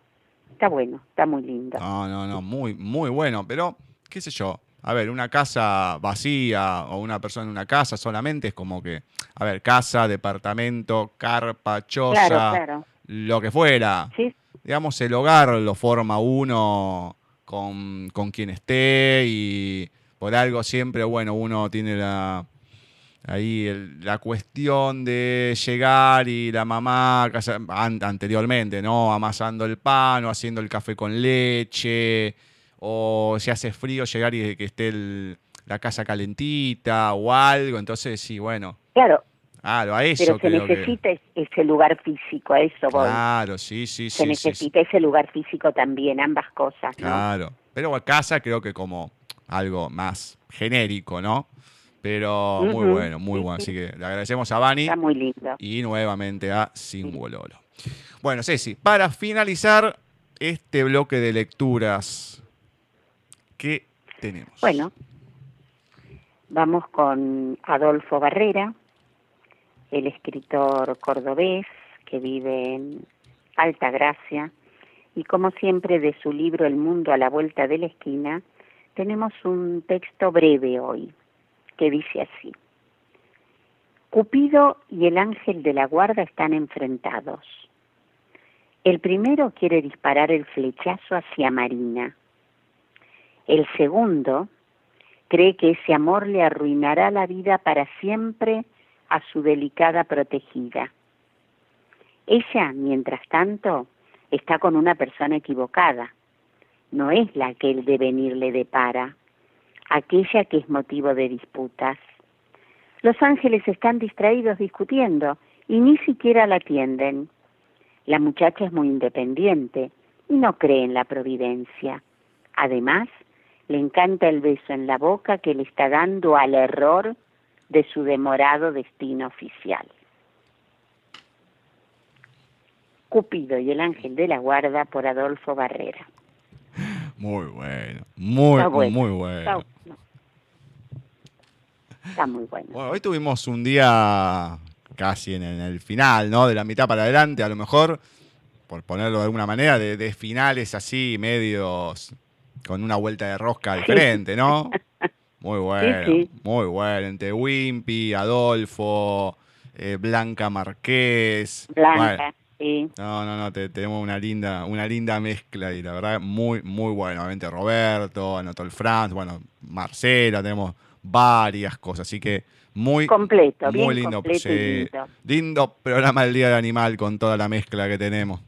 Speaker 2: Está bueno, está muy lindo.
Speaker 1: No, no, no, muy, muy bueno, pero qué sé yo. A ver, una casa vacía o una persona en una casa solamente es como que, a ver, casa, departamento, carpa, choza.
Speaker 2: Claro, claro.
Speaker 1: lo que fuera.
Speaker 2: Sí,
Speaker 1: Digamos, el hogar lo forma uno con, con quien esté y por algo siempre, bueno, uno tiene la ahí el- la cuestión de llegar y la mamá casa- an- anteriormente, ¿no? Amasando el pan o haciendo el café con leche o si hace frío llegar y que esté el- la casa calentita o algo, entonces sí, bueno,
Speaker 2: claro,
Speaker 1: claro, a eso
Speaker 2: pero se
Speaker 1: que-
Speaker 2: necesita es- ese lugar físico, a eso voy.
Speaker 1: Claro, sí, sí,
Speaker 2: se
Speaker 1: sí, sí.
Speaker 2: necesita ese lugar físico también, ambas cosas, ¿no?
Speaker 1: Claro. Pero a casa creo que como algo más genérico, ¿no? Pero muy bueno, muy bueno.
Speaker 2: sí.
Speaker 1: Así que le agradecemos a Bani
Speaker 2: Está muy lindo.
Speaker 1: y nuevamente a Simbololo. Bueno, Ceci, para finalizar este bloque de lecturas, ¿qué tenemos?
Speaker 2: Bueno, vamos con Adolfo Barrera, el escritor cordobés que vive en Alta Gracia, y como siempre de su libro El mundo a la vuelta de la esquina, tenemos un texto breve hoy, que dice así. Cupido y el ángel de la guarda están enfrentados. El primero quiere disparar el flechazo hacia Marina. El segundo cree que ese amor le arruinará la vida para siempre a su delicada protegida. Ella, mientras tanto, está con una persona equivocada. No es la que el devenir le depara, aquella que es motivo de disputas. Los ángeles están distraídos discutiendo y ni siquiera la atienden. La muchacha es muy independiente y no cree en la providencia. Además, le encanta el beso en la boca que le está dando al error de su demorado destino oficial. Cupido y el ángel de la guarda por Adolfo Barrera.
Speaker 1: Muy bueno, muy,
Speaker 2: Está bueno,
Speaker 1: muy
Speaker 2: Está,
Speaker 1: bueno.
Speaker 2: Está muy bueno.
Speaker 1: Bueno, hoy tuvimos un día casi en, en el final, ¿no? De la mitad para adelante, a lo mejor, por ponerlo de alguna manera, de, de finales así, medios, con una vuelta de rosca diferente, ¿no? Muy bueno,
Speaker 2: sí.
Speaker 1: muy bueno. Entre Wimpy, Adolfo, eh, Blanca Marqués.
Speaker 2: Blanca,
Speaker 1: Bueno,
Speaker 2: sí.
Speaker 1: no, no, no, te- tenemos una linda, una linda mezcla y la verdad muy, muy bueno. Obviamente Roberto, Anatol Franz, bueno, Marcela, tenemos varias cosas, así que muy
Speaker 2: Completo, bien
Speaker 1: muy lindo,
Speaker 2: completo
Speaker 1: sí.
Speaker 2: lindo.
Speaker 1: lindo programa del Día del Animal con toda la mezcla que tenemos.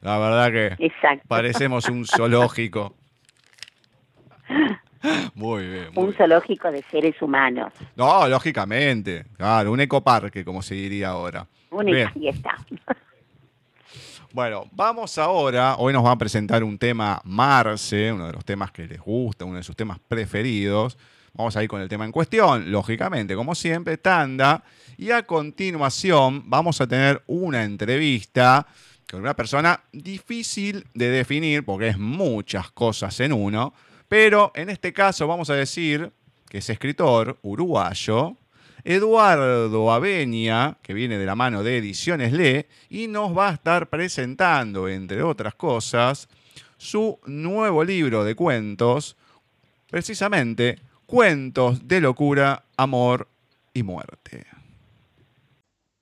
Speaker 1: La verdad que
Speaker 2: Exacto.
Speaker 1: parecemos un zoológico. Muy bien, muy
Speaker 2: Un
Speaker 1: bien.
Speaker 2: zoológico de seres humanos.
Speaker 1: No, lógicamente, claro, un ecoparque, como se diría ahora.
Speaker 2: Un
Speaker 1: Bien.
Speaker 2: ahí está.
Speaker 1: Bueno, vamos ahora, hoy nos va a presentar un tema Marce, uno de los temas que les gusta, uno de sus temas preferidos. Vamos a ir con el tema en cuestión, lógicamente, como siempre, tanda. Y a continuación vamos a tener una entrevista con una persona difícil de definir, porque es muchas cosas en uno, pero en este caso vamos a decir que es escritor uruguayo, Eduardo Avenia, que viene de la mano de Ediciones Le, y nos va a estar presentando, entre otras cosas, su nuevo libro de cuentos, precisamente Cuentos de locura, amor y muerte.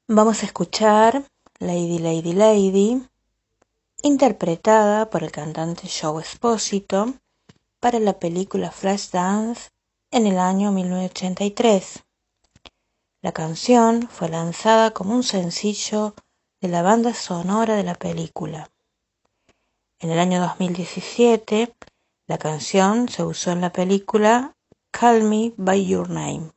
Speaker 4: Vamos a escuchar Lady Lady Lady, interpretada por el cantante Joe Espósito para la película Flashdance en el año 1983. La canción fue lanzada como un sencillo de la banda sonora de la película. En el año 2017, la canción se usó en la película Call Me by Your Name.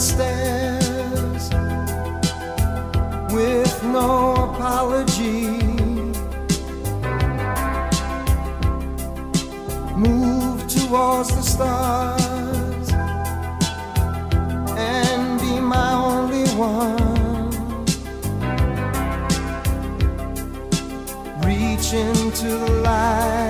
Speaker 6: Stairs with no apology. Move towards the stars and be my only one. Reach into the light.